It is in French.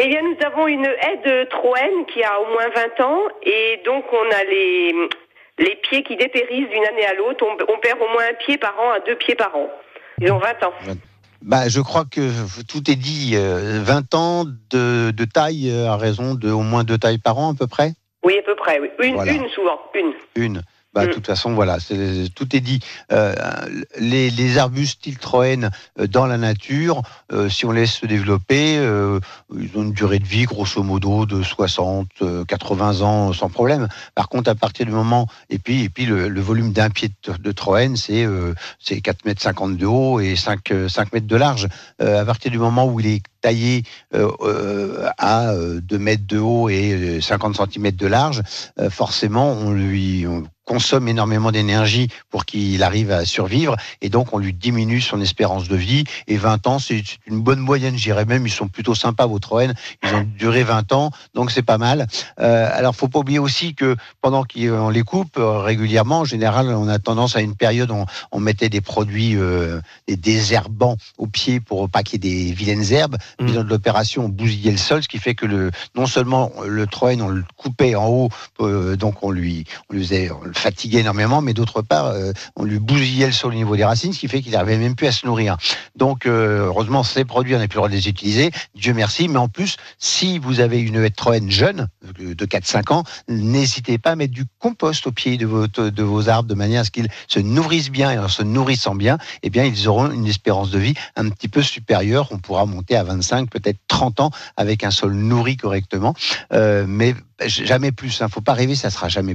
Eh bien, nous avons une haie de Troène qui a au moins 20 ans et donc on a les, les pieds qui dépérissent d'une année à l'autre. On, on perd au moins un pied par an à deux pieds par an. Ils ont 20 ans. Bah, je crois que tout est dit. euh, 20 ans de, de taille euh, à raison de au moins deux tailles par an à peu près? Oui, à peu près. Oui. Une, Voilà. une souvent, une. Une. Bah, de Mm. toute façon, voilà, tout est dit. Euh, les, les arbustes Tiltroen euh, dans la nature, euh, si on laisse se développer, euh, ils ont une durée de vie grosso modo de 60, euh, 80 ans sans problème. Par contre, à partir du moment, et puis, et puis le, le volume d'un pied de, de Troène, c'est euh, c'est 4 mètres 50 de haut et 5, euh, 5 mètres de large. À partir du moment où il est taillé à euh, 2 mètres de haut et euh, 50 cm de large, forcément, on lui on consomme énormément d'énergie pour qu'il arrive à survivre et donc on lui diminue son espérance de vie. Et 20 ans c'est une bonne moyenne je dirais même. Ils sont plutôt sympas vos Troènes ils ont duré 20 ans donc c'est pas mal. Euh, alors faut pas oublier aussi que pendant qu'on les coupe euh, régulièrement en général on a tendance à une période où on, on mettait des produits euh, des désherbants au pied pour pas qu'il y ait des vilaines herbes. Mm. Bilan de l'opération on bousillait le sol ce qui fait que le non seulement le Troène on le coupait en haut euh, donc on lui on lui faisait on le fatiguait énormément, mais d'autre part, euh, on lui bousillait le sol au niveau des racines, ce qui fait qu'il n'arrivait même plus à se nourrir. Donc, euh, heureusement, ces produits, on n'a plus le droit de les utiliser, Dieu merci, mais en plus, si vous avez une Troène jeune, euh, de 4-5 ans, n'hésitez pas à mettre du compost au pied de vos, de vos arbres, de manière à ce qu'ils se nourrissent bien, et en se nourrissant bien, eh bien, ils auront une espérance de vie un petit peu supérieure, on pourra monter à 25, peut-être 30 ans, avec un sol nourri correctement, mais jamais plus, il ne faut pas rêver, ça sera jamais